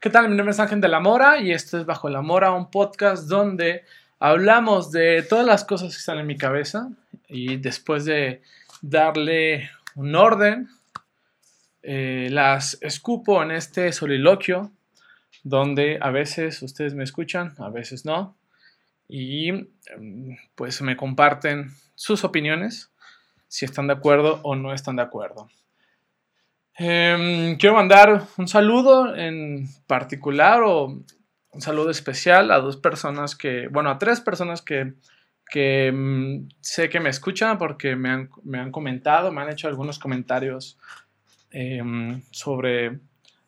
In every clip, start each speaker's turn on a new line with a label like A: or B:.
A: ¿Qué tal? Mi nombre es Ángel de la Mora y esto es Bajo la Mora, un podcast donde hablamos de todas las cosas que están en mi cabeza y después de darle un orden, eh, las escupo en este soliloquio donde a veces ustedes me escuchan, a veces no, y em, pues me comparten sus opiniones, si están de acuerdo o no están de acuerdo. Em, quiero mandar un saludo en particular o un saludo especial a dos personas que, bueno, a tres personas que, que mm, sé que me escuchan porque me han, me han, comentado, me han hecho algunos comentarios em, sobre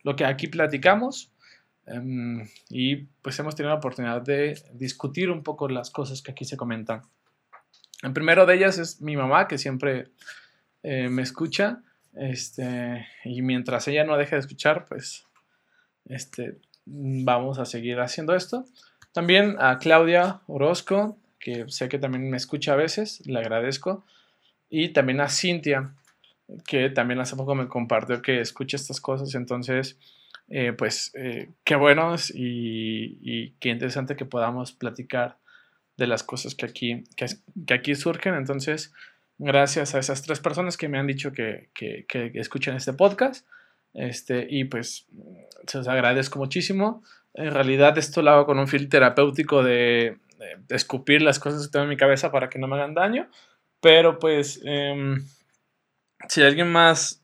A: lo que aquí platicamos. Em, y pues hemos tenido la oportunidad de discutir un poco las cosas que aquí se comentan. El primero de ellas es mi mamá, que siempre eh, me escucha. Este, y mientras ella no deje de escuchar, pues este, vamos a seguir haciendo esto. También a Claudia Orozco, que sé que también me escucha a veces, le agradezco. Y también a Cintia, que también hace poco me compartió que escucha estas cosas. Entonces, eh, pues eh, qué bueno y, y, qué interesante que podamos platicar de las cosas que aquí, que, que aquí surgen. Entonces, gracias a esas tres personas que me han dicho que, que, que escuchan este podcast. Este, y pues se los agradezco muchísimo. En realidad esto lo hago con un fin terapéutico de, escupir las cosas que tengo en mi cabeza para que no me hagan daño. Pero pues eh, si alguien más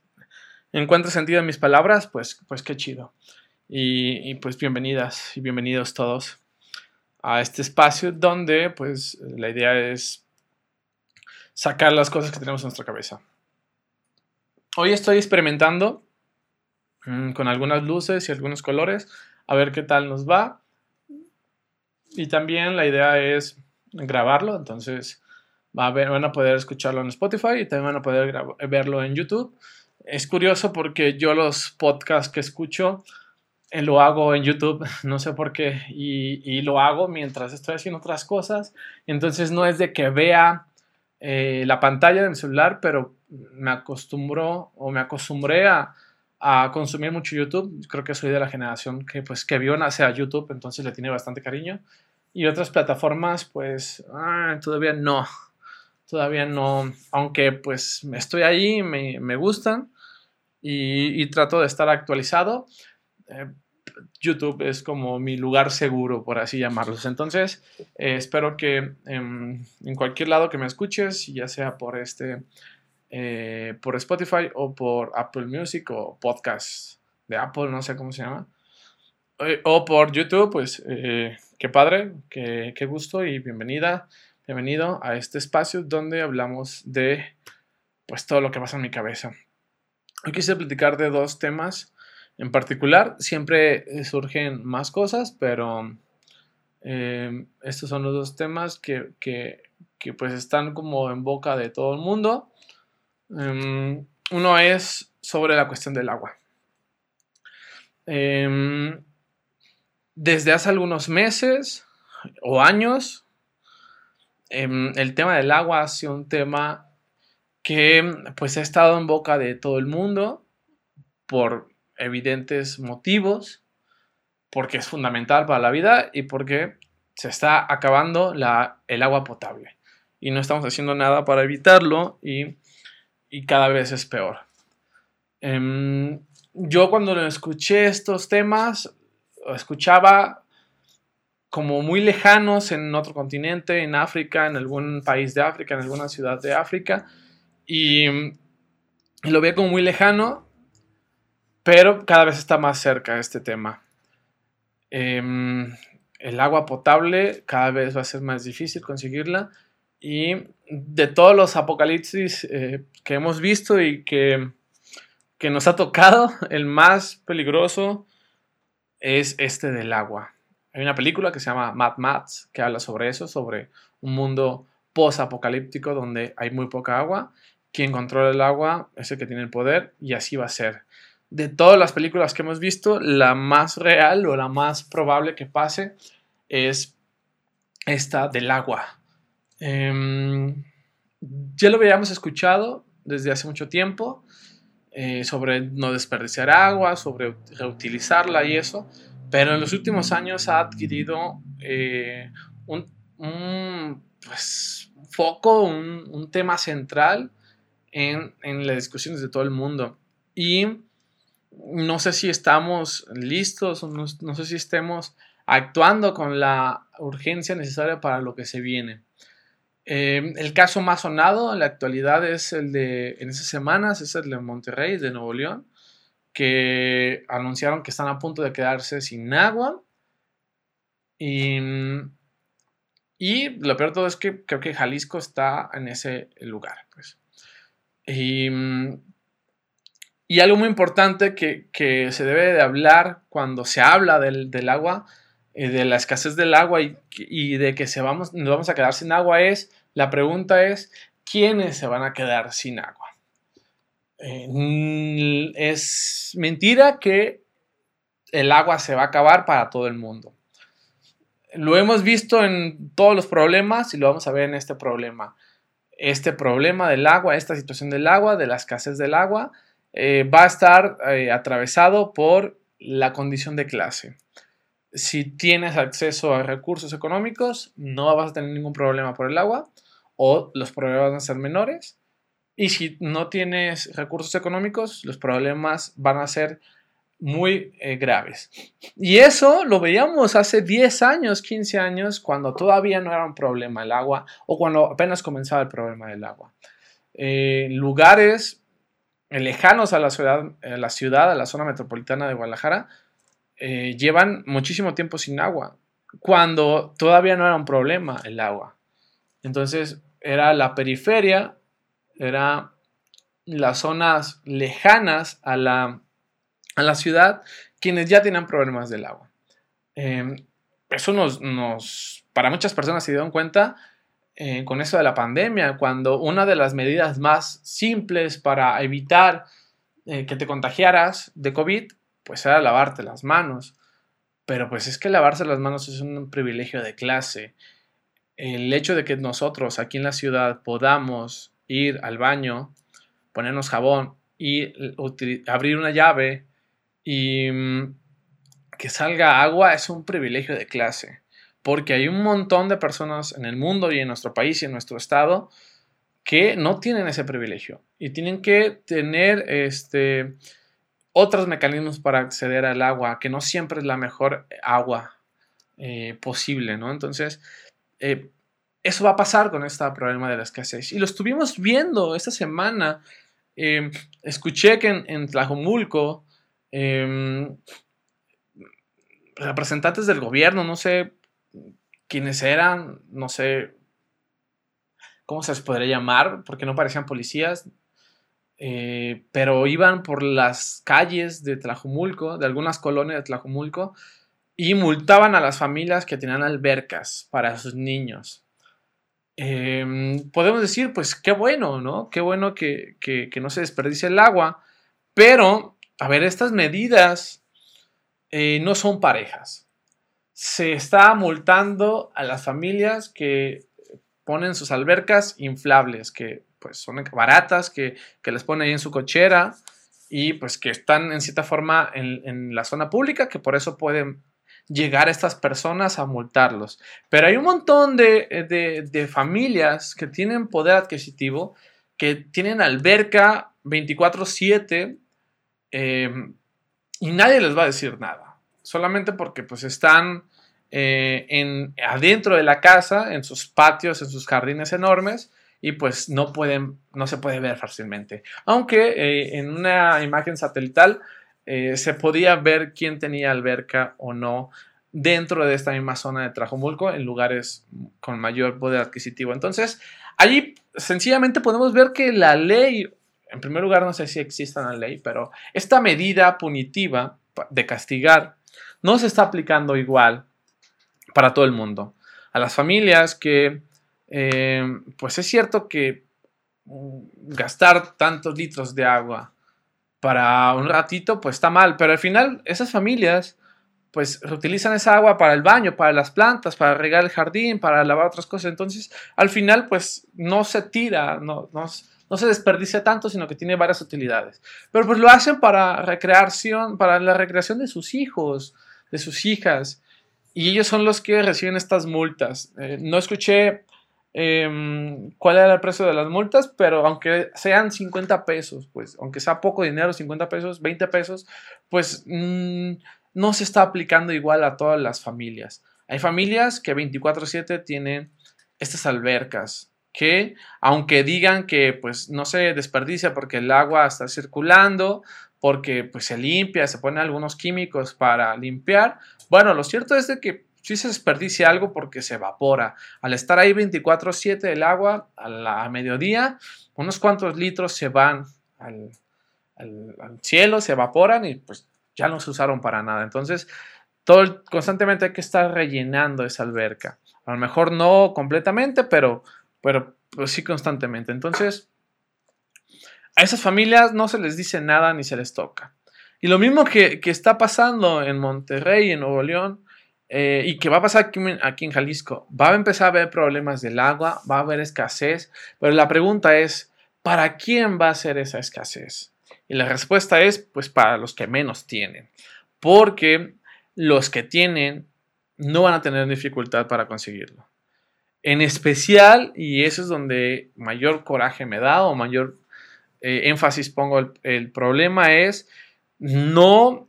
A: encuentra sentido en mis palabras, pues, pues qué chido. Y, y pues bienvenidas y bienvenidos todos a este espacio donde pues la idea es sacar las cosas que tenemos en nuestra cabeza. Hoy estoy experimentando mm, con algunas luces y algunos colores, a ver qué tal nos va. Y también la idea es grabarlo, entonces va a ver, van a poder escucharlo en Spotify y también van a poder verlo en YouTube. Es curioso porque yo los podcasts que escucho eh, lo hago en YouTube, no sé por qué, y, y, lo hago mientras estoy haciendo otras cosas. Entonces no es de que vea eh, la pantalla de mi celular, pero me acostumbró o me acostumbré a, consumir mucho YouTube. Creo que soy de la generación que, pues, que vio nacer a YouTube, entonces le tiene bastante cariño. Y otras plataformas, pues, ah, todavía no. Todavía no. Aunque, pues, estoy ahí, me, me gustan y, y, trato de estar actualizado. Eh, YouTube es como mi lugar seguro, por así llamarlos. Entonces, eh, espero que eh, en cualquier lado que me escuches, ya sea por este, eh, por Spotify o por Apple Music o podcast de Apple, no sé cómo se llama, eh, o por YouTube, pues qué padre, qué, qué gusto y bienvenida, bienvenido a este espacio donde hablamos de pues todo lo que pasa en mi cabeza. Hoy quise platicar de dos temas en particular. Siempre eh, surgen más cosas, pero eh, estos son los dos temas que, que, pues están como en boca de todo el mundo. Um, uno es sobre la cuestión del agua. Um, desde hace algunos meses o años, el tema del agua ha sido un tema que pues ha estado en boca de todo el mundo por evidentes motivos, porque es fundamental para la vida y porque se está acabando el agua potable. Y no estamos haciendo nada para evitarlo y, y cada vez es peor. Um, yo cuando escuché estos temas, escuchaba como muy lejanos en otro continente, en África, en algún país de África, en alguna ciudad de África, y lo veía como muy lejano pero cada vez está más cerca este tema. Eh, el agua potable cada vez va a ser más difícil conseguirla y de todos los apocalipsis eh, que hemos visto y que, que nos ha tocado, el más peligroso es este del agua. Hay una película que se llama Mad Max que habla sobre eso, sobre un mundo post-apocalíptico donde hay muy poca agua. Quien controla el agua es el que tiene el poder y así va a ser de todas las películas que hemos visto, la más real o la más probable que pase es esta del agua. Eh, ya lo habíamos escuchado desde hace mucho tiempo eh, sobre no desperdiciar agua, sobre reutilizarla y eso, pero en los últimos años ha adquirido eh, un, pues, foco, un, tema central en, en, las discusiones de todo el mundo. Y no sé si estamos listos, no, no sé si estemos actuando con la urgencia necesaria para lo que se viene. Eh, el caso más sonado en la actualidad es el de, en esas semanas, es el de Monterrey, de Nuevo León, que anunciaron que están a punto de quedarse sin agua. Y, y lo peor todo es que creo que Jalisco está en ese lugar. Pues. Y, y, algo muy importante que, se debe de hablar cuando se habla del, del agua, eh, de la escasez del agua y, de que se vamos, nos vamos a quedar sin agua es, la pregunta es, ¿quiénes se van a quedar sin agua? Eh, es mentira que el agua se va a acabar para todo el mundo. Lo hemos visto en todos los problemas y lo vamos a ver en este problema. Este problema del agua, esta situación del agua, de la escasez del agua, eh, va a estar eh, atravesado por la condición de clase. Si tienes acceso a recursos económicos, no vas a tener ningún problema por el agua o los problemas van a ser menores y si no tienes recursos económicos, los problemas van a ser muy eh, graves. Y eso lo veíamos hace 10 años, 15 años, cuando todavía no era un problema el agua o cuando apenas comenzaba el problema del agua. Eh, lugares lejanos a la ciudad, a la ciudad, a la zona metropolitana de Guadalajara, eh, llevan muchísimo tiempo sin agua, cuando todavía no era un problema el agua. Entonces era la periferia era las zonas lejanas a la, a la ciudad quienes ya tenían problemas del agua. Em, eso nos, nos, para muchas personas se dieron cuenta eh, con eso de la pandemia, cuando una de las medidas más simples para evitar eh, que te contagiaras de COVID, pues era lavarte las manos. Pero pues es que lavarse las manos es un privilegio de clase. El hecho de que nosotros aquí en la ciudad podamos ir al baño, ponernos jabón y abrir una llave y mm, que salga agua es un privilegio de clase, porque hay un montón de personas en el mundo y en nuestro país y en nuestro estado que no tienen ese privilegio y tienen que tener este, otros mecanismos para acceder al agua, que no siempre es la mejor agua eh, posible, ¿no? Entonces, eh, eso va a pasar con este problema de la escasez. Y lo estuvimos viendo esta semana. Em, escuché que en, Tlajomulco, em, representantes del gobierno, no sé quiénes eran, no sé cómo se les podría llamar, porque no parecían policías, eh, pero iban por las calles de Tlajomulco, de algunas colonias de Tlajomulco, y multaban a las familias que tenían albercas para sus niños. Em, podemos decir, pues qué bueno, ¿no? Qué bueno que, no se desperdicie el agua, pero, a ver, estas medidas eh, no son parejas. Se está multando a las familias que ponen sus albercas inflables, que pues son baratas, que, les ponen ahí en su cochera y pues que están en cierta forma en, en la zona pública, que por eso pueden llegar estas personas a multarlos. Pero hay un montón de, familias que tienen poder adquisitivo, que tienen alberca 24/7 eh, y nadie les va a decir nada. Solamente porque pues están eh, en, adentro de la casa, en sus patios, en sus jardines enormes y pues no pueden, no se puede ver fácilmente. Aunque eh, en una imagen satelital eh, se podía ver quién tenía alberca o no dentro de esta misma zona de Trajomulco en lugares con mayor poder adquisitivo. Entonces, allí sencillamente podemos ver que la ley, en primer lugar, no sé si existe una ley, pero esta medida punitiva de castigar no se está aplicando igual para todo el mundo. A las familias que, eh, pues es cierto que mm, gastar tantos litros de agua para un ratito, pues está mal, pero al final esas familias pues reutilizan esa agua para el baño, para las plantas, para regar el jardín, para lavar otras cosas. Entonces, al final, pues no se tira, no, no, no, se desperdicia tanto, sino que tiene varias utilidades. Pero pues lo hacen para recreación, para la recreación de sus hijos, de sus hijas. Y ellos son los que reciben estas multas. Eh, no escuché em, cuál era el precio de las multas, pero aunque sean 50 pesos, pues aunque sea poco dinero, 50 pesos, 20 pesos, pues mm, no se está aplicando igual a todas las familias. Hay familias que 24/7 tienen estas albercas que aunque digan que pues no se desperdicia porque el agua está circulando, porque pues se limpia, se ponen algunos químicos para limpiar, bueno, lo cierto es de que sí se desperdicia algo porque se evapora. Al estar ahí 24/7 el agua a, la, mediodía, unos cuantos litros se van al, cielo, se evaporan y pues ya no se usaron para nada. Entonces, todo, constantemente hay que estar rellenando esa alberca. A lo mejor no completamente, pero pero pues, sí constantemente. Entonces, a esas familias no se les dice nada ni se les toca. Y lo mismo que, está pasando en Monterrey, en Nuevo León, eh, y que va a pasar aquí, aquí, en Jalisco, va a empezar a haber problemas del agua, va a haber escasez, pero la pregunta es, ¿para quién va a ser esa escasez? Y la respuesta es, pues para los que menos tienen, porque los que tienen no van a tener dificultad para conseguirlo. En especial, y eso es donde mayor coraje me da o mayor eh, énfasis pongo, el, problema es no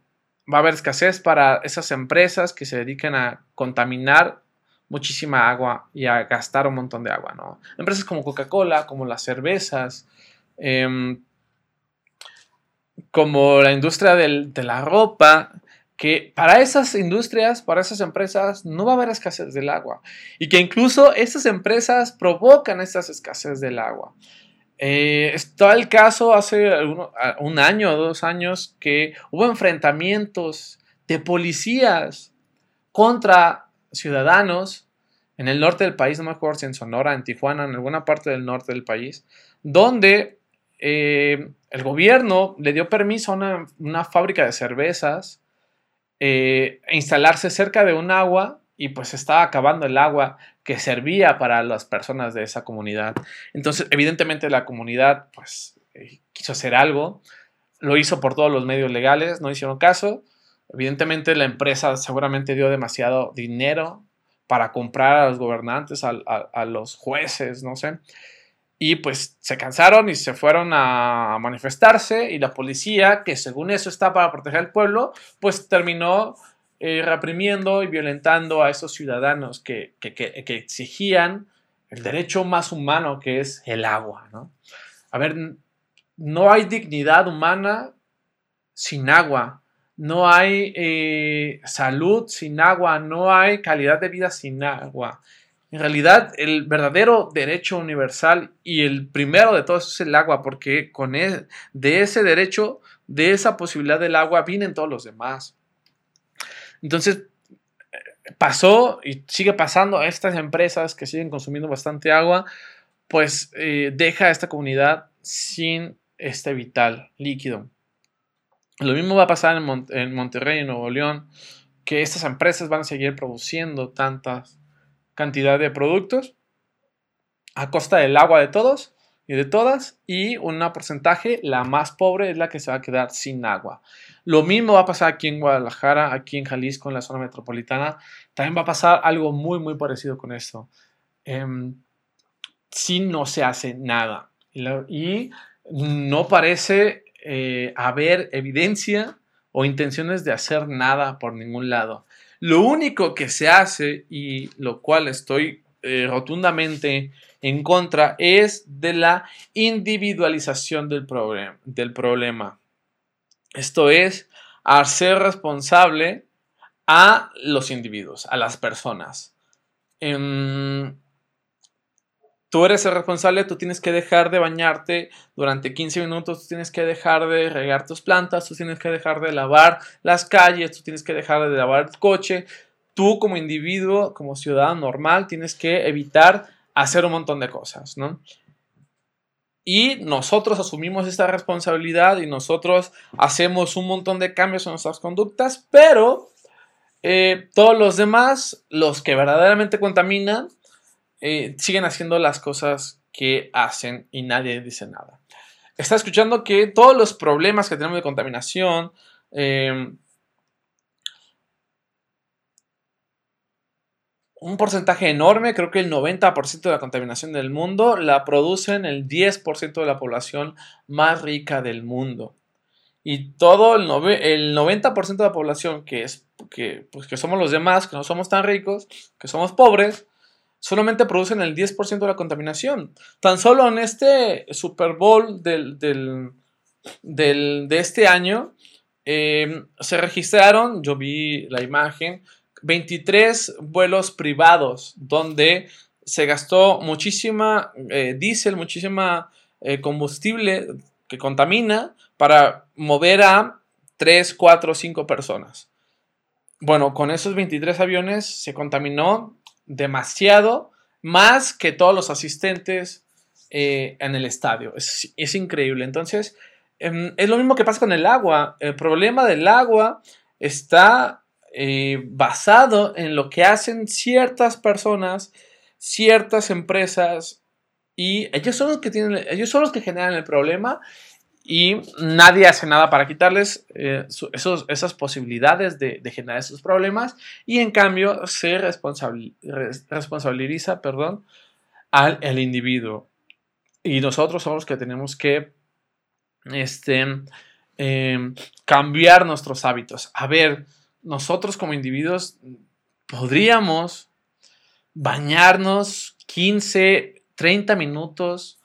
A: va a haber escasez para esas empresas que se dedican a contaminar muchísima agua y a gastar un montón de agua, ¿no? Empresas como Coca-Cola, como las cervezas, em, como la industria de la ropa, que para esas industrias, para esas empresas, no va a haber escasez del agua. Y que incluso esas empresas provocan esas escasez del agua. Eh, está el caso hace un año o dos años que hubo enfrentamientos de policías contra ciudadanos en el norte del país, no me acuerdo si en Sonora, en Tijuana, en alguna parte del norte del país, donde eh, el gobierno le dio permiso a una, fábrica de cervezas eh, instalarse cerca de un agua y pues estaba acabando el agua que servía para las personas de esa comunidad. Entonces, evidentemente la comunidad pues eh, quiso hacer algo, lo hizo por todos los medios legales, no hicieron caso. Evidentemente la empresa seguramente dio demasiado dinero para comprar a los gobernantes, a los jueces, no sé y pues se cansaron y se fueron a manifestarse y la policía, que según eso está para proteger al pueblo, pues terminó eh, reprimiendo y violentando a esos ciudadanos que, exigían el derecho más humano que es el agua. ¿no? A ver, no hay dignidad humana sin agua, no hay eh, salud sin agua, no hay calidad de vida sin agua. En realidad, el verdadero derecho universal y el primero de todos es el agua, porque con e, de ese derecho, de esa posibilidad del agua, vienen todos los demás. Entonces, pasó y sigue pasando a estas empresas que siguen consumiendo bastante agua, pues eh, deja a esta comunidad sin este vital líquido. Lo mismo va a pasar en, Monterrey, en Nuevo León, que estas empresas van a seguir produciendo tantas cantidad de productos a costa del agua de todos de todas y un porcentaje, la más pobre es la que se va a quedar sin agua. Lo mismo va a pasar aquí en Guadalajara, aquí en Jalisco, en la zona metropolitana. También va a pasar algo muy, muy parecido con esto. Em, si no se hace nada y, no parece eh, haber evidencia o intenciones de hacer nada por ningún lado. Lo único que se hace, y lo cual estoy eh, rotundamente en contra, es de la individualización del, del problema. Esto es, hacer responsable a los individuos, a las personas. Em, tú eres el responsable, tú tienes que dejar de bañarte durante 15 minutos, tú tienes que dejar de regar tus plantas, tú tienes que dejar de lavar las calles, tú tienes que dejar de lavar el coche. Tú como individuo, como ciudadano normal, tienes que evitar hacer un montón de cosas, ¿no? Y nosotros asumimos esta responsabilidad y nosotros hacemos un montón de cambios en nuestras conductas, pero eh, todos los demás, los que verdaderamente contaminan, eh, siguen haciendo las cosas que hacen y nadie dice nada. Está escuchando que todos los problemas que tenemos de contaminación, em, un porcentaje enorme, creo que el 90% de la contaminación del mundo la producen el 10% de la población más rica del mundo. Y todo el, 90% de la población que es que, pues, que somos los demás, que no somos tan ricos, que somos pobres, solamente producen el 10% de la contaminación. Tan solo en este Super Bowl del, de este año eh, se registraron, yo vi la imagen, 23 vuelos privados donde se gastó muchísima eh, diésel, muchísima eh, combustible que contamina para mover a 3, 4, 5 personas. Bueno, con esos 23 aviones se contaminó demasiado, más que todos los asistentes eh, en el estadio. Es, es increíble. Entonces, em, es lo mismo que pasa con el agua. El problema del agua está eh, basado en lo que hacen ciertas personas, ciertas empresas, y ellos son los que tienen, ellos son los que generan el problema y nadie hace nada para quitarles eh, esas posibilidades de, generar esos problemas y en cambio se responsabiliza perdón, al el individuo. Y nosotros somos los que tenemos que este, em, cambiar nuestros hábitos. A ver, nosotros como individuos podríamos bañarnos 15, 30 minutos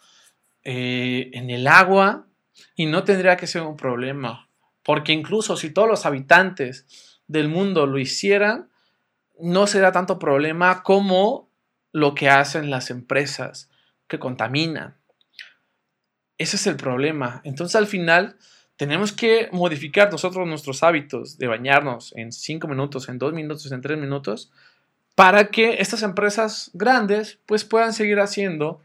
A: eh, en el agua y no tendría que ser un problema. Porque incluso si todos los habitantes del mundo lo hicieran, no será tanto problema como lo que hacen las empresas que contaminan. Ese es el problema. Entonces al final tenemos que modificar nosotros nuestros hábitos de bañarnos en 5 minutos, en 2 minutos, en 3 minutos, para que estas empresas grandes pues puedan seguir haciendo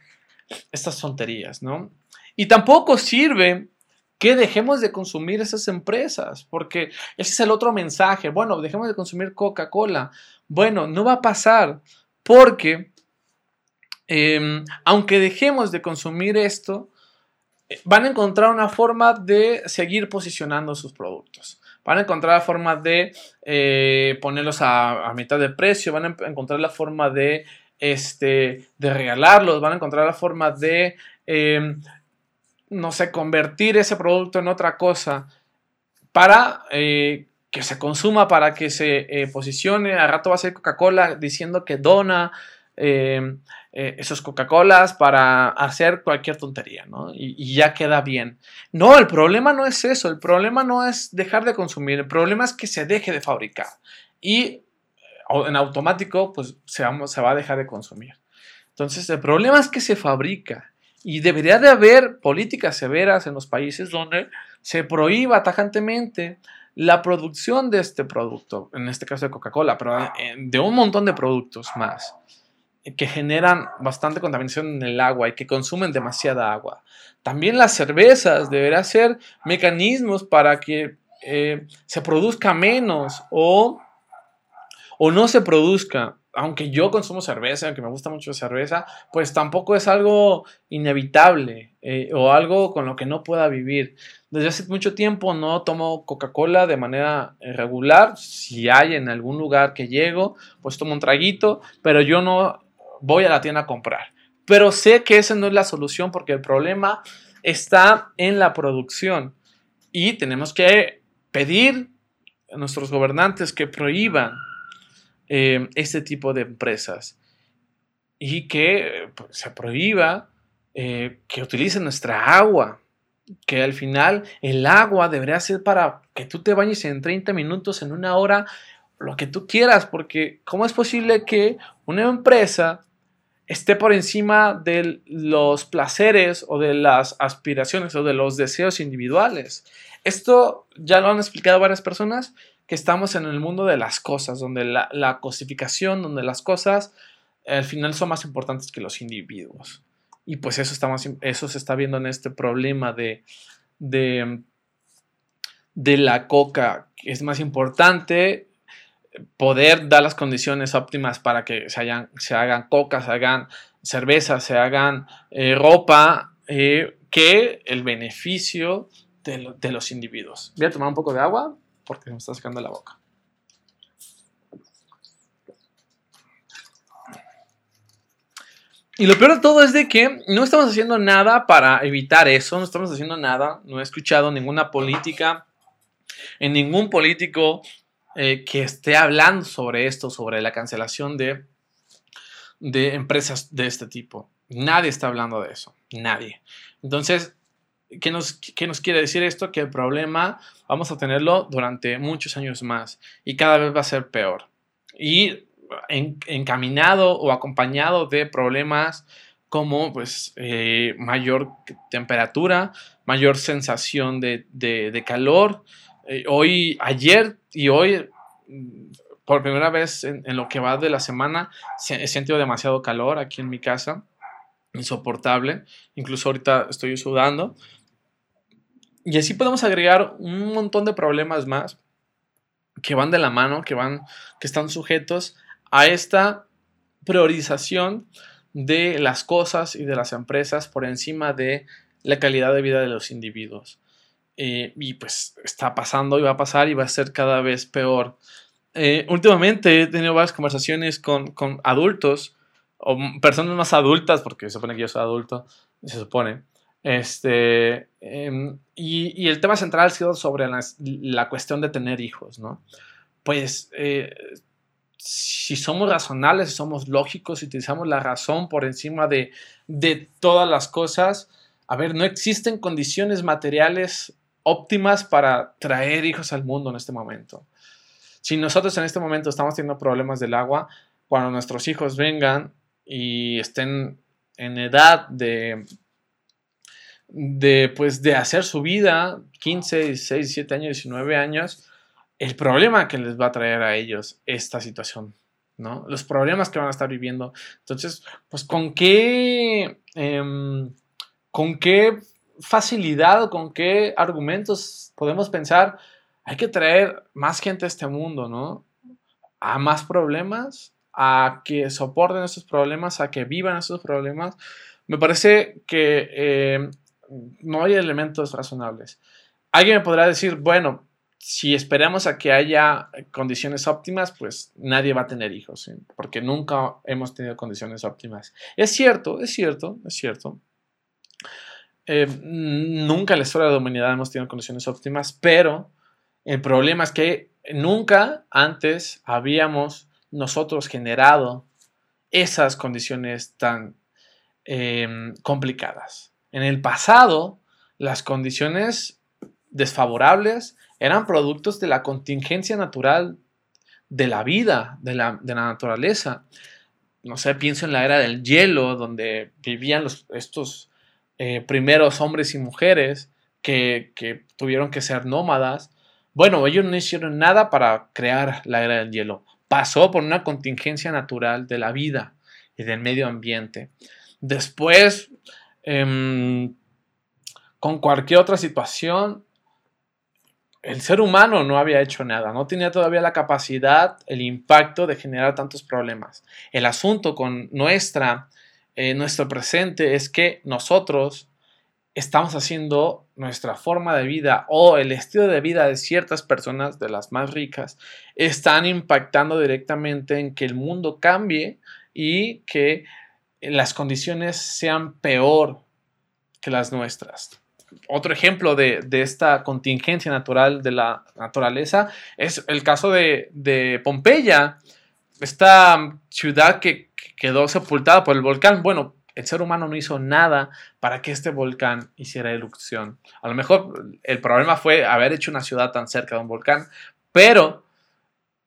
A: estas tonterías, ¿no? Y tampoco sirve que dejemos de consumir esas empresas, porque ese es el otro mensaje. Bueno, dejemos de consumir Coca-Cola. Bueno, no va a pasar, porque em, aunque dejemos de consumir esto, van a encontrar una forma de seguir posicionando sus productos. Van a encontrar la forma de eh, ponerlos a, mitad de precio, van a encontrar la forma de, este, de regalarlos, van a encontrar la forma de, em, no sé, convertir ese producto en otra cosa para eh, que se consuma, para que se eh, posicione. Al rato va a ser Coca-Cola diciendo que dona em, eh, esos Coca-Colas para hacer cualquier tontería, ¿no? Y, ya queda bien. No, el problema no es eso, el problema no es dejar de consumir, el problema es que se deje de fabricar y eh, en automático pues se va, se va a dejar de consumir. Entonces el problema es que se fabrica y debería de haber políticas severas en los países donde se prohíba tajantemente la producción de este producto, en este caso de Coca-Cola, pero eh, de un montón de productos más que generan bastante contaminación en el agua y que consumen demasiada agua. También las cervezas deberán ser mecanismos para que eh, se produzca menos o, o no se produzca. Aunque yo consumo cerveza, aunque me gusta mucho cerveza, pues tampoco es algo inevitable eh, o algo con lo que no pueda vivir. Desde hace mucho tiempo no tomo Coca-Cola de manera regular. Si hay en algún lugar que llego, pues tomo un traguito, pero yo no voy a la tienda a comprar. Pero sé que esa no es la solución porque el problema está en la producción. Y tenemos que pedir a nuestros gobernantes que prohíban eh, este tipo de empresas. Y que pues, se prohíba eh, que utilicen nuestra agua, que al final el agua debería ser para que tú te bañes en 30 minutos, en una hora, lo que tú quieras, porque ¿cómo es posible que una empresa esté por encima de los placeres o de las aspiraciones o de los deseos individuales. Esto ya lo han explicado varias personas, que estamos en el mundo de las cosas, donde la, cosificación, donde las cosas al final son más importantes que los individuos. Y pues eso, eso se está viendo en este problema de, de, de la coca, que es más importante poder dar las condiciones óptimas para que se, hayan, se hagan cocas, se hagan cervezas, se hagan eh, ropa, eh, que el beneficio de, los individuos. Voy a tomar un poco de agua porque me está sacando la boca. y lo peor de todo es de que no estamos haciendo nada para evitar eso, no estamos haciendo nada, no he escuchado ninguna política, en ningún político eh, que esté hablando sobre esto, sobre la cancelación de, de empresas de este tipo. Nadie está hablando de eso, nadie. Entonces, ¿qué nos, ¿qué nos quiere decir esto? Que el problema vamos a tenerlo durante muchos años más y cada vez va a ser peor. Y encaminado o acompañado de problemas como pues eh, mayor temperatura, mayor sensación de, calor. Eh, hoy, ayer y hoy, por primera vez en, lo que va de la semana, he sentido demasiado calor aquí en mi casa, insoportable. Incluso ahorita estoy sudando. Y así podemos agregar un montón de problemas más que van de la mano, que van, que están sujetos a esta priorización de las cosas y de las empresas por encima de la calidad de vida de los individuos. Eh, y pues está pasando y va a pasar y va a ser cada vez peor. Eh, últimamente he tenido varias conversaciones con, adultos o personas más adultas, porque se supone que yo soy adulto, se supone. Este, em, y, el tema central ha sido sobre la, cuestión de tener hijos, ¿no? Pues eh, si somos razonables, si somos lógicos, si utilizamos la razón por encima de, todas las cosas, a ver, no existen condiciones materiales óptimas para traer hijos al mundo en este momento. Si nosotros en este momento estamos teniendo problemas del agua, cuando nuestros hijos vengan y estén en edad de, de, pues, de hacer su vida, 15, 16, 17 años, 19 años, el problema que les va a traer a ellos esta situación, ¿no? Los problemas que van a estar viviendo. Entonces, pues con qué, em, con qué facilidad con qué argumentos podemos pensar, hay que traer más gente a este mundo, ¿no? A más problemas, a que soporten esos problemas, a que vivan esos problemas. Me parece que em, no hay elementos razonables. Alguien me podrá decir, bueno, si esperamos a que haya condiciones óptimas, pues nadie va a tener hijos, porque nunca hemos tenido condiciones óptimas. Es cierto, es cierto, es cierto. Eh, nunca en la historia de la humanidad hemos tenido condiciones óptimas, pero el problema es que nunca antes habíamos nosotros generado esas condiciones tan em, complicadas. En el pasado, las condiciones desfavorables eran productos de la contingencia natural de la vida, de la, naturaleza. No sé, pienso en la era del hielo, donde vivían estos eh, primeros hombres y mujeres que, que tuvieron que ser nómadas. Bueno, ellos no hicieron nada para crear la era del hielo. Pasó por una contingencia natural de la vida y del medio ambiente. Después, em, con cualquier otra situación, el ser humano no había hecho nada, no tenía todavía la capacidad, el impacto de generar tantos problemas. El asunto con nuestra, eh, nuestro presente es que nosotros estamos haciendo nuestra forma de vida o el estilo de vida de ciertas personas, de las más ricas, están impactando directamente en que el mundo cambie y que las condiciones sean peor que las nuestras. Otro ejemplo de, esta contingencia natural de la naturaleza es el caso de, Pompeya, esta ciudad que, quedó sepultada por el volcán. Bueno, el ser humano no hizo nada para que este volcán hiciera erupción. A lo mejor el problema fue haber hecho una ciudad tan cerca de un volcán, pero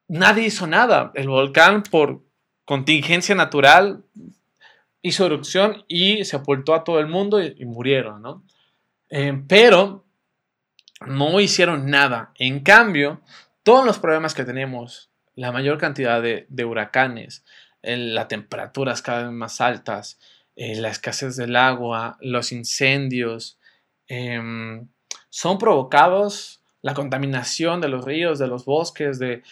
A: nadie hizo nada. El volcán, por contingencia natural, hizo erupción y sepultó a todo el mundo y, murieron, ¿no? Eh, pero no hicieron nada. En cambio, todos los problemas que tenemos, la mayor cantidad de, huracanes, las temperaturas cada vez más altas, eh, la escasez del agua, los incendios, em, son provocados, la contaminación de los ríos, de los bosques, de,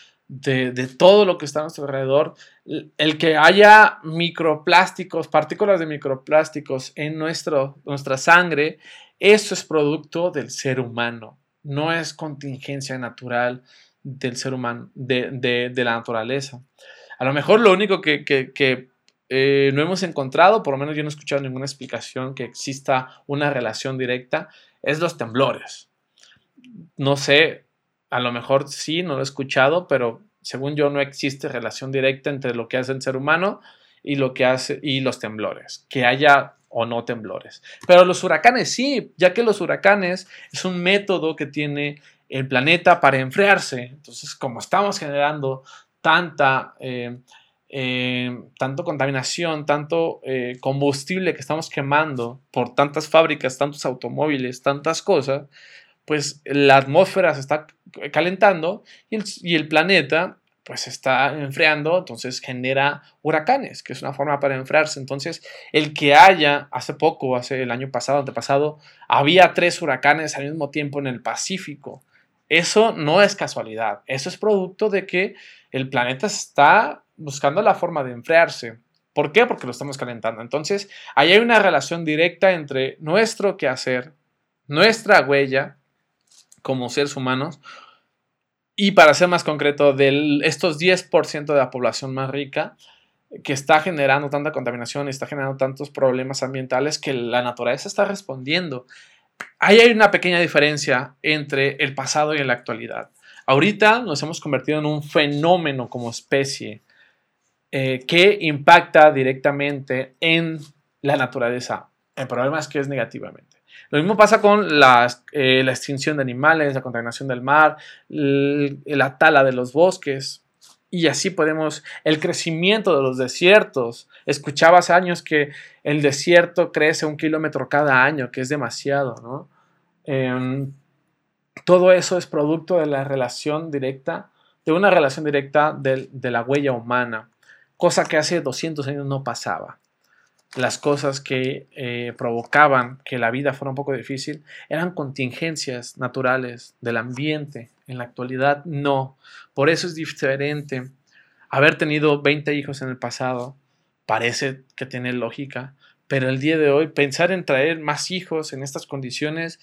A: todo lo que está a nuestro alrededor, el que haya microplásticos, partículas de microplásticos en nuestro, nuestra sangre, eso es producto del ser humano, no es contingencia natural del ser humano, de, la naturaleza. A lo mejor lo único que, eh, no hemos encontrado, por lo menos yo no he escuchado ninguna explicación que exista una relación directa, es los temblores. No sé, a lo mejor sí, no lo he escuchado, pero según yo no existe relación directa entre lo que hace el ser humano y lo que hace y los temblores, que haya o no temblores. Pero los huracanes sí, ya que los huracanes es un método que tiene el planeta para enfriarse. Entonces, como estamos generando tanta, eh, eh, tanto contaminación, tanto eh, combustible que estamos quemando por tantas fábricas, tantos automóviles, tantas cosas, pues la atmósfera se está calentando y el, planeta pues está enfriando, entonces genera huracanes, que es una forma para enfriarse. Entonces, el que haya, hace poco, hace el año pasado, antepasado, había tres huracanes al mismo tiempo en el Pacífico. Eso no es casualidad, eso es producto de que el planeta está buscando la forma de enfriarse. ¿Por qué? Porque lo estamos calentando. Entonces, ahí hay una relación directa entre nuestro quehacer, nuestra huella como seres humanos, y para ser más concreto, de estos 10% de la población más rica que está generando tanta contaminación y está generando tantos problemas ambientales que la naturaleza está respondiendo. Ahí hay una pequeña diferencia entre el pasado y la actualidad. Ahorita nos hemos convertido en un fenómeno como especie eh, que impacta directamente en la naturaleza. El problema es que es negativamente. Lo mismo pasa con eh, la extinción de animales, la contaminación del mar, la tala de los bosques. Y así podemos, el crecimiento de los desiertos. Escuchaba hace años que el desierto crece un kilómetro cada año, que es demasiado, ¿no? Em, todo eso es producto de la relación directa, de una relación directa de, la huella humana, cosa que hace 200 años no pasaba las cosas que eh, provocaban que la vida fuera un poco difícil eran contingencias naturales del ambiente. En la actualidad no. Por eso es diferente. Haber tenido 20 hijos en el pasado parece que tiene lógica, pero el día de hoy pensar en traer más hijos en estas condiciones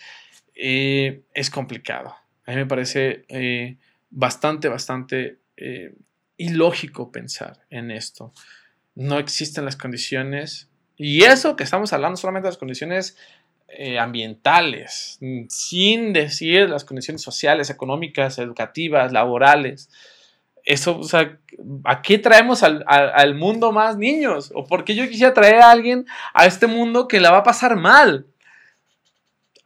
A: eh, es complicado. A mí me parece eh, bastante, bastante ilógico pensar en esto. No existen las condiciones y eso que estamos hablando solamente de las condiciones eh, ambientales, sin decir las condiciones sociales, económicas, educativas, laborales. Eso, o sea, ¿a qué traemos al, al mundo más niños? ¿O por qué yo quisiera traer a alguien a este mundo que la va a pasar mal?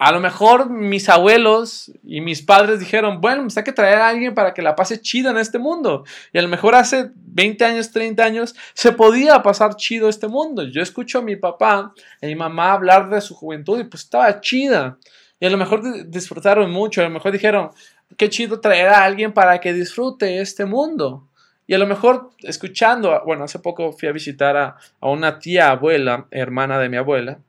A: A lo mejor mis abuelos y mis padres dijeron, bueno, pues hay que traer a alguien para que la pase chido en este mundo. Y a lo mejor hace 20 años, 30 años, se podía pasar chido este mundo. Yo escucho a mi papá y a mi mamá hablar de su juventud y pues estaba chida. Y a lo mejor disfrutaron mucho, a lo mejor dijeron, qué chido traer a alguien para que disfrute este mundo. Y a lo mejor escuchando, bueno, hace poco fui a visitar a, a una tía abuela, hermana de mi abuela,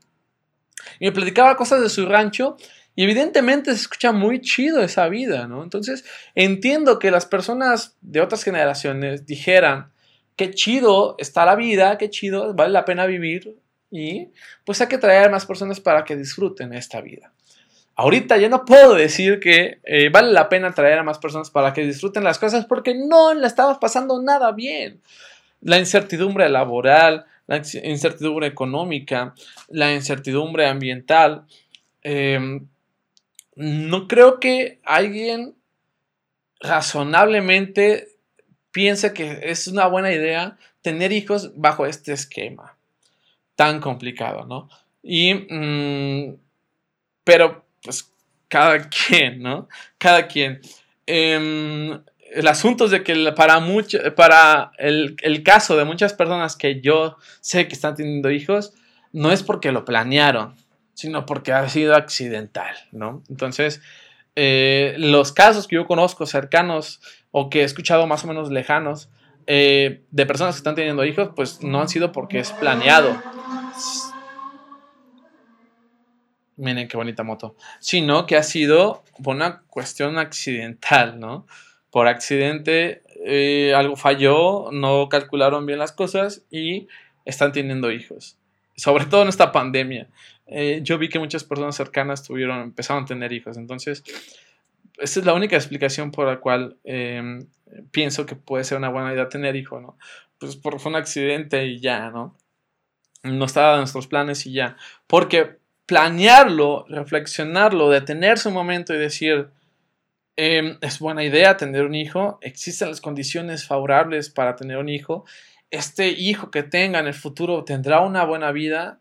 A: y me platicaba cosas de su rancho y evidentemente se escucha muy chido esa vida, ¿no? Entonces entiendo que las personas de otras generaciones dijeran, qué chido está la vida, qué chido, vale la pena vivir y pues hay que traer más personas para que disfruten esta vida. Ahorita ya no puedo decir que eh, vale la pena traer a más personas para que disfruten las cosas porque no la estamos pasando nada bien. La incertidumbre laboral, la incertidumbre económica, la incertidumbre ambiental. Em, no creo que alguien razonablemente piense que es una buena idea tener hijos bajo este esquema tan complicado, ¿no? Y, mm, pero, pues, cada quien, ¿no? Cada quien. Em, el asunto es de que para, mucho, para el, caso de muchas personas que yo sé que están teniendo hijos, no es porque lo planearon, sino porque ha sido accidental, ¿no? Entonces, eh, los casos que yo conozco cercanos o que he escuchado más o menos lejanos eh, de personas que están teniendo hijos, pues no han sido porque es planeado. Miren qué bonita moto. Sino que ha sido una cuestión accidental, ¿no? Por accidente eh, algo falló, no calcularon bien las cosas y están teniendo hijos. Sobre todo en esta pandemia. Eh, yo vi que muchas personas cercanas tuvieron, empezaron a tener hijos. Entonces, esa es la única explicación por la cual em, pienso que puede ser una buena idea tener hijo, ¿no? Pues porque fue un accidente y ya, ¿no? No estaba en nuestros planes y ya. Porque planearlo, reflexionarlo, detenerse un momento y decir, em, es buena idea tener un hijo, existen las condiciones favorables para tener un hijo, este hijo que tenga en el futuro tendrá una buena vida,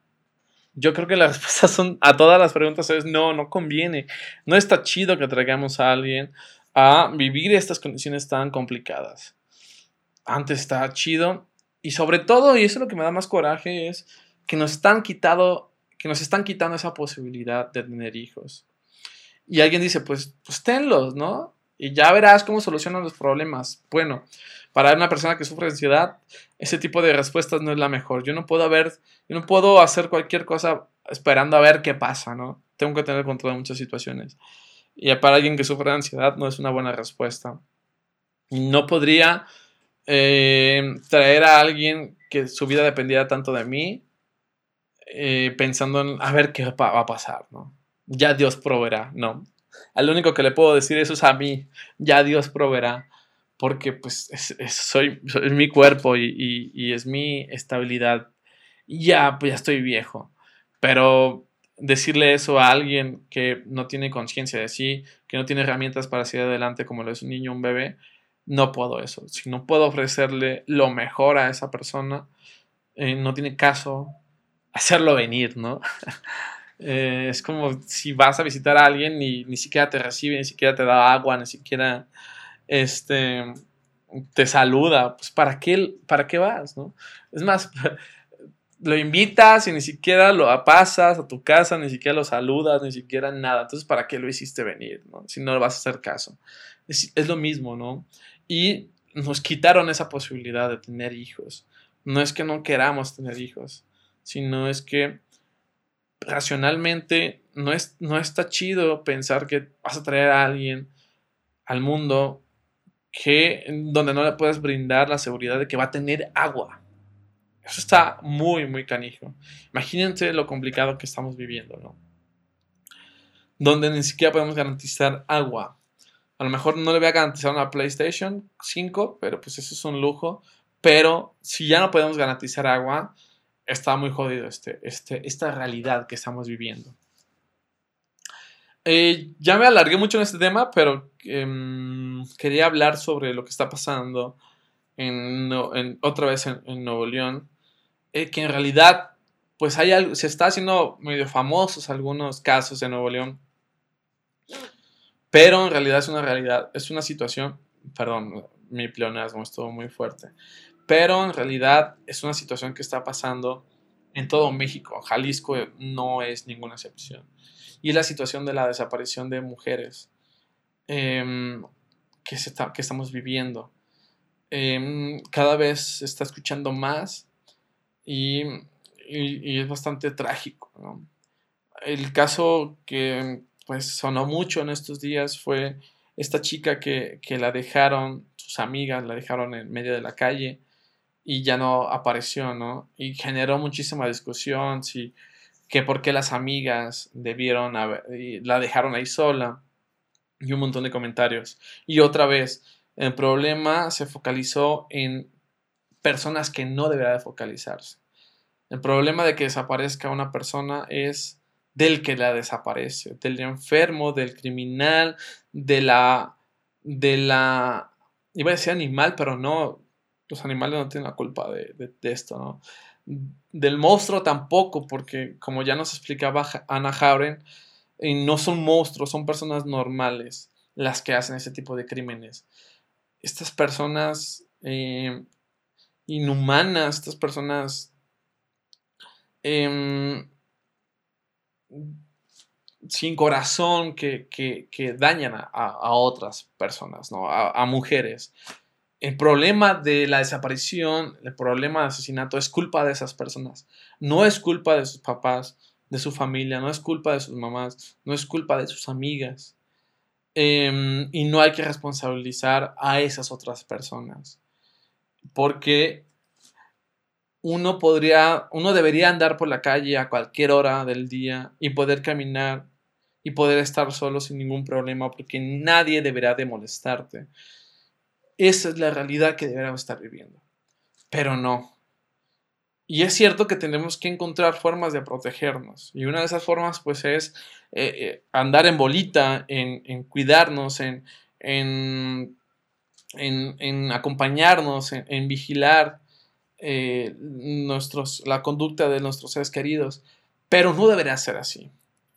A: yo creo que las respuestas son a todas las preguntas es no, no conviene. No está chido que traigamos a alguien a vivir estas condiciones tan complicadas. Antes está chido y sobre todo, y eso es lo que me da más coraje, es que nos están quitado, que nos están quitando esa posibilidad de tener hijos. Y alguien dice, pues, pues tenlos, ¿no? Y ya verás cómo solucionan los problemas. Bueno, para una persona que sufre ansiedad, ese tipo de respuestas no es la mejor. Yo no puedo haber, yo no puedo hacer cualquier cosa esperando a ver qué pasa, ¿no? Tengo que tener control de muchas situaciones. Y para alguien que sufre ansiedad no es una buena respuesta. No podría eh, traer a alguien que su vida dependiera tanto de mí, eh, pensando en a ver qué va a pasar, ¿no? Ya Dios proveerá, no. Al único que le puedo decir eso es a mí, ya Dios proveerá porque pues soy, es mi cuerpo y, es mi estabilidad. Ya, pues ya estoy viejo. Pero decirle eso a alguien que no tiene conciencia de sí, que no tiene herramientas para seguir adelante como lo es un niño, un bebé, no puedo eso. Si no puedo ofrecerle lo mejor a esa persona, eh, no tiene caso hacerlo venir, ¿no? Eh, es como si vas a visitar a alguien y ni siquiera te recibe, ni siquiera te da agua, ni siquiera este, te saluda, pues ¿para qué, para qué vas? ¿no? Es más, lo invitas y ni siquiera lo pasas a tu casa, ni siquiera lo saludas, ni siquiera nada. Entonces, ¿para qué lo hiciste venir? ¿no? Si no le vas a hacer caso. Es, es, lo mismo, ¿no? Y nos quitaron esa posibilidad de tener hijos. No es que no queramos tener hijos, sino es que racionalmente no, es, no está chido pensar que vas a traer a alguien al mundo que donde no le puedes brindar la seguridad de que va a tener agua. Eso está muy, muy canijo. Imagínense lo complicado que estamos viviendo, ¿no? Donde ni siquiera podemos garantizar agua. A lo mejor no le voy a garantizar una PlayStation 5, pero pues eso es un lujo. Pero si ya no podemos garantizar agua, está muy jodido este, este, esta realidad que estamos viviendo. Eh, ya me alargué mucho en este tema, pero em, quería hablar sobre lo que está pasando en, otra vez en, Nuevo León. Eh, que en realidad, pues hay algo, se está haciendo medio famosos algunos casos de Nuevo León. Pero en realidad es una realidad, es una situación, perdón, mi pleonasmo estuvo muy fuerte. Pero en realidad es una situación que está pasando en todo México. Jalisco no es ninguna excepción y la situación de la desaparición de mujeres em, que, se que, estamos viviendo. Em, cada vez se está escuchando más y, es bastante trágico. El caso que pues sonó mucho en estos días fue esta chica que, que la dejaron, sus amigas la dejaron en medio de la calle y ya no apareció, ¿no? Y generó muchísima discusión si que por qué las amigas debieron haber, la dejaron ahí sola y un montón de comentarios. Y otra vez, el problema se focalizó en personas que no debería de focalizarse. El problema de que desaparezca una persona es del que la desaparece, del enfermo, del criminal, de la, de la, iba a decir animal, pero no, los animales no tienen la culpa de, esto, ¿no? del monstruo tampoco, porque como ya nos explicaba Ana Jauren, eh, no son monstruos, son personas normales las que hacen ese tipo de crímenes. Estas personas eh, inhumanas, estas personas em, sin corazón que, dañan a, otras personas, ¿no? a mujeres el problema de la desaparición, el problema de asesinato es culpa de esas personas. No es culpa de sus papás, de su familia, no es culpa de sus mamás, no es culpa de sus amigas. Em, y no hay que responsabilizar a esas otras personas. Porque uno podría, uno debería andar por la calle a cualquier hora del día y poder caminar y poder estar solo sin ningún problema porque nadie deberá de molestarte. Esa es la realidad que deberíamos estar viviendo. Pero no. Y es cierto que tenemos que encontrar formas de protegernos. Y una de esas formas pues es eh, eh, andar en bolita, en, cuidarnos, en, acompañarnos, en, vigilar eh, la conducta de nuestros seres queridos. Pero no debería ser así.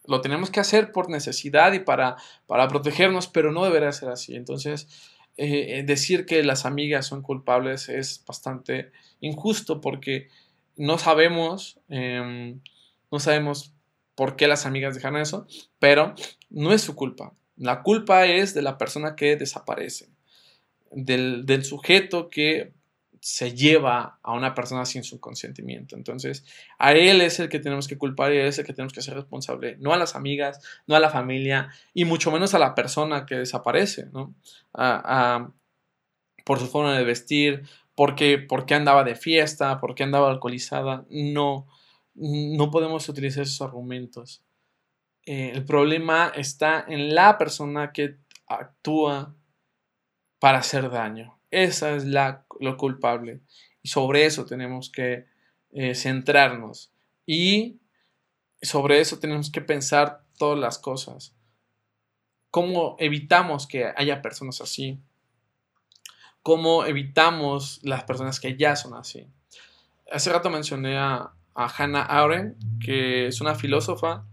A: Lo tenemos que hacer por necesidad y para, para protegernos, pero no debería ser así. Entonces, eh, eh, decir que las amigas son culpables es bastante injusto porque no sabemos, em, no sabemos por qué las amigas dejan eso, pero no es su culpa. La culpa es de la persona que desaparece, del, del sujeto que se lleva a una persona sin su consentimiento. Entonces, a él es el que tenemos que culpar y él es el que tenemos que ser responsable, no a las amigas, no a la familia y mucho menos a la persona que desaparece, ¿no? por su forma de vestir, porque, porque andaba de fiesta, porque andaba alcoholizada. No, no podemos utilizar esos argumentos. Eh, el problema está en la persona que actúa para hacer daño. Esa es la, lo culpable. Y sobre eso tenemos que eh, centrarnos. Y sobre eso tenemos que pensar todas las cosas. ¿Cómo evitamos que haya personas así? ¿Cómo evitamos las personas que ya son así? Hace rato mencioné a, a Hannah Arendt, que es una filósofa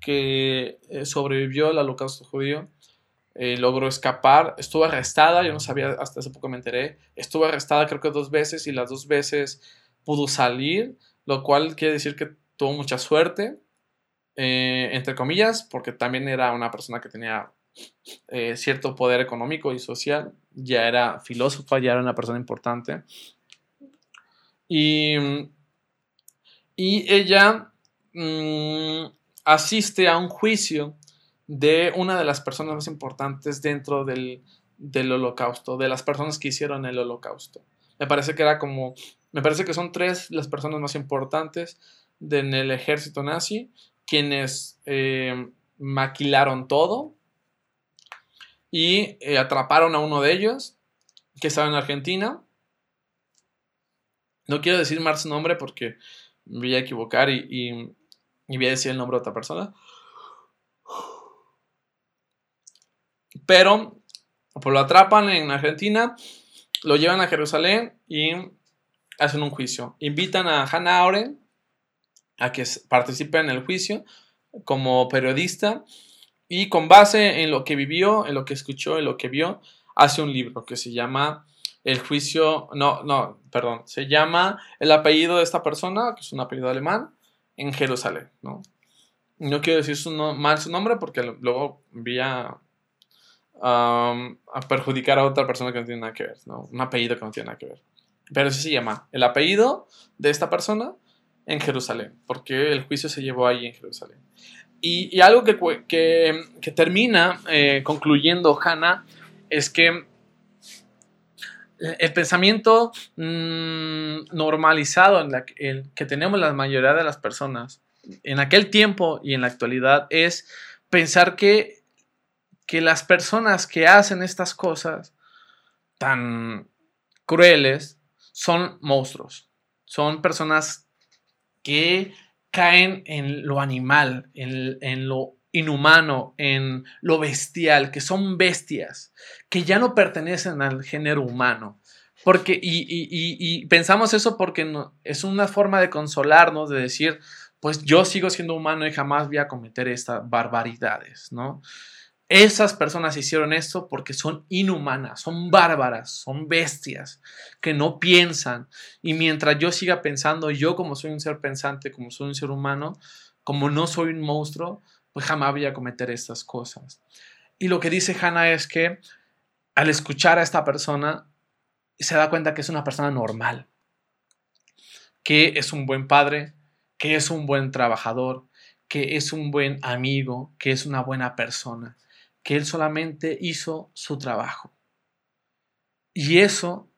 A: que eh, sobrevivió al holocausto judío eh, logró escapar, estuvo arrestada, yo no sabía, hasta hace poco me enteré, estuvo arrestada creo que dos veces y las dos veces pudo salir, lo cual quiere decir que tuvo mucha suerte, eh, entre comillas, porque también era una persona que tenía eh, cierto poder económico y social, ya era filósofa, ya era una persona importante. Y, y ella mm, asiste a un juicio de una de las personas más importantes dentro del, holocausto, de las personas que hicieron el holocausto. Me parece que era como, me parece que son tres las personas más importantes en el ejército nazi, quienes eh, maquilaron todo y eh, atraparon a uno de ellos, que estaba en Argentina. No quiero decir más su nombre porque me voy a equivocar y, y voy a decir el nombre de otra persona. Pero pues lo atrapan en Argentina, lo llevan a Jerusalén y hacen un juicio. Invitan a Hannah Arendt a que participe en el juicio como periodista y con base en lo que vivió, en lo que escuchó, en lo que vio, hace un libro que se llama El juicio, no, no, perdón, se llama El apellido de esta persona, que es un apellido alemán, en Jerusalén, ¿no? No quiero decir su mal su nombre porque luego vi a perjudicar a otra persona que no tiene nada que ver, ¿no? Un apellido que no tiene nada que ver. Pero sí se llama el apellido de esta persona en Jerusalén, porque el juicio se llevó ahí en Jerusalén. Y, algo que, que, termina eh, concluyendo Hannah es que el pensamiento mm, normalizado en el, que tenemos la mayoría de las personas en aquel tiempo y en la actualidad es pensar que que las personas que hacen estas cosas tan crueles son monstruos, son personas que caen en lo animal, en, lo inhumano, en lo bestial, que son bestias, que ya no pertenecen al género humano. Porque, y, pensamos eso porque es una forma de consolarnos, de decir, pues yo sigo siendo humano y jamás voy a cometer estas barbaridades, ¿no? Esas personas hicieron esto porque son inhumanas, son bárbaras, son bestias, que no piensan. Y mientras yo siga pensando, yo como soy un ser pensante, como soy un ser humano, como no soy un monstruo, pues jamás voy a cometer estas cosas. Y lo que dice Hannah es que al escuchar a esta persona, se da cuenta que es una persona normal, que es un buen padre, que es un buen trabajador, que es un buen amigo, que es una buena persona que él solamente hizo su trabajo. Y eso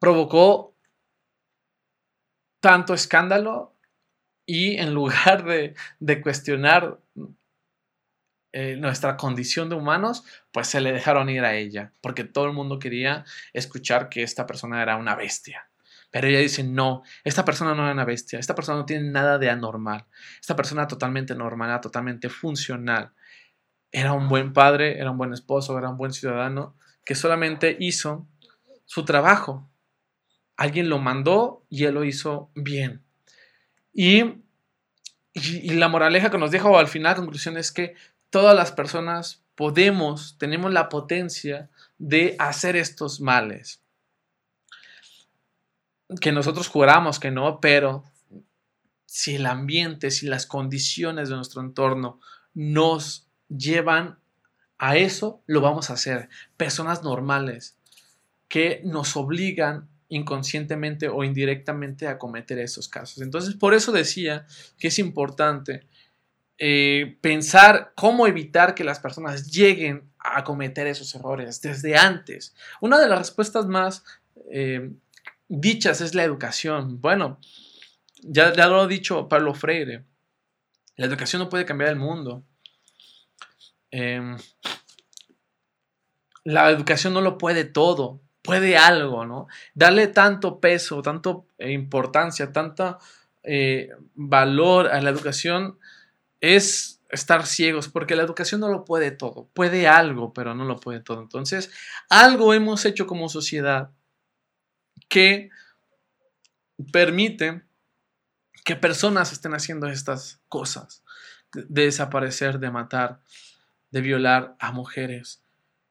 A: provocó tanto escándalo y en lugar de, cuestionar eh, nuestra condición de humanos, pues se le dejaron ir a ella, porque todo el mundo quería escuchar que esta persona era una bestia. Pero ella dice, no, esta persona no era una bestia, esta persona no tiene nada de anormal, esta persona totalmente normal, totalmente funcional. Era un buen padre, era un buen esposo, era un buen ciudadano, que solamente hizo su trabajo. Alguien lo mandó y él lo hizo bien. Y, y, la moraleja que nos deja al final, conclusión, es que todas las personas podemos, tenemos la potencia de hacer estos males. Que nosotros juramos que no, pero si el ambiente, si las condiciones de nuestro entorno nos llevan a eso, lo vamos a hacer. Personas normales que nos obligan inconscientemente o indirectamente a cometer esos casos. Entonces, por eso decía que es importante eh, pensar cómo evitar que las personas lleguen a cometer esos errores desde antes. Una de las respuestas más eh, dichas es la educación. Bueno, ya, ya lo ha dicho Pablo Freire, la educación no puede cambiar el mundo. Em, la educación no lo puede todo, puede algo, ¿no? Darle tanto peso, tanto importancia, tanto eh, valor a la educación es estar ciegos, porque la educación no lo puede todo, puede algo, pero no lo puede todo. Entonces, algo hemos hecho como sociedad que permite que personas estén haciendo estas cosas, de desaparecer, de matar, de violar a mujeres.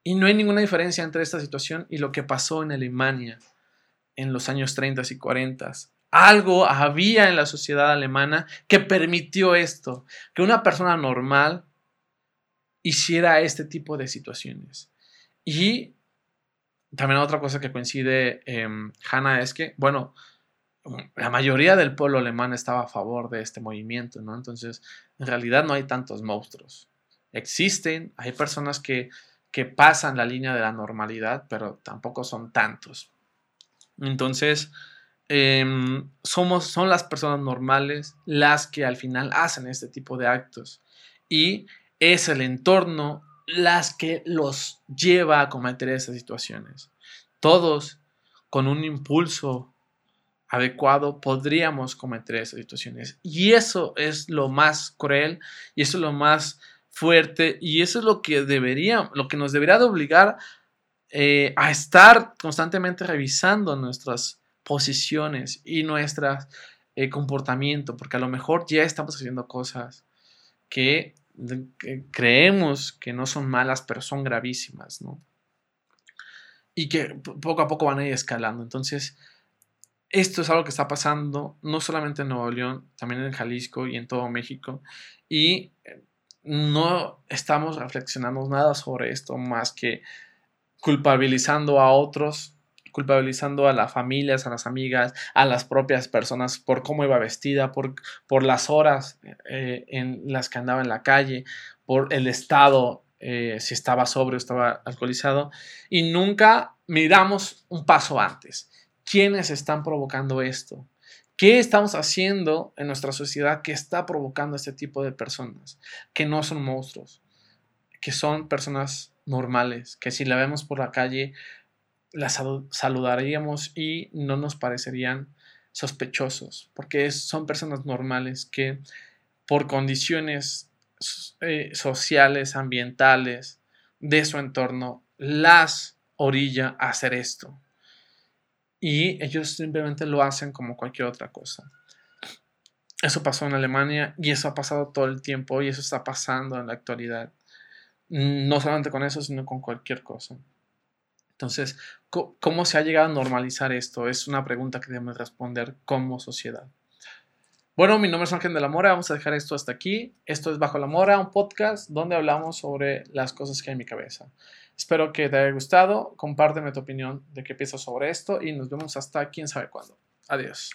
A: Y no hay ninguna diferencia entre esta situación y lo que pasó en Alemania en los años 30 y 40 algo había en la sociedad alemana que permitió esto, que una persona normal hiciera este tipo de situaciones. Y también otra cosa que coincide eh, Hannah es que, bueno, la mayoría del pueblo alemán estaba a favor de este movimiento, ¿no? Entonces, en realidad no hay tantos monstruos. Existen, hay personas que, que pasan la línea de la normalidad, pero tampoco son tantos. Entonces, Em, somos, son las personas normales las que al final hacen este tipo de actos y es el entorno las que los lleva a cometer esas situaciones. Todos con un impulso adecuado podríamos cometer esas situaciones y eso es lo más cruel y eso es lo más fuerte y eso es lo que debería, lo que nos debería de obligar eh, a estar constantemente revisando nuestras posiciones y nuestro eh, comportamiento, porque a lo mejor ya estamos haciendo cosas que, creemos que no son malas, pero son gravísimas, ¿no? Y que poco a poco van a ir escalando. Entonces, esto es algo que está pasando no solamente en Nuevo León, también en Jalisco y en todo México. Y eh, no estamos reflexionando nada sobre esto más que culpabilizando a otros culpabilizando a las familias, a las amigas, a las propias personas por cómo iba vestida, por, por las horas eh, en las que andaba en la calle, por el estado, eh, si estaba sobrio, estaba alcoholizado, y nunca miramos un paso antes. ¿Quiénes están provocando esto? ¿Qué estamos haciendo en nuestra sociedad que está provocando este tipo de personas? Que no son monstruos, que son personas normales, que si la vemos por la calle las saludaríamos y no nos parecerían sospechosos, porque son personas normales que por condiciones eh, sociales, ambientales, de su entorno, las orilla a hacer esto. Y ellos simplemente lo hacen como cualquier otra cosa. Eso pasó en Alemania y eso ha pasado todo el tiempo y eso está pasando en la actualidad. No solamente con eso, sino con cualquier cosa. Entonces, ¿cómo se ha llegado a normalizar esto? Es una pregunta que debemos responder como sociedad. Bueno, mi nombre es Ángel de la Mora, vamos a dejar esto hasta aquí. Esto es Bajo la Mora, un podcast donde hablamos sobre las cosas que hay en mi cabeza. Espero que te haya gustado, compárteme tu opinión de qué piensas sobre esto y nos vemos hasta quién sabe cuándo. Adiós.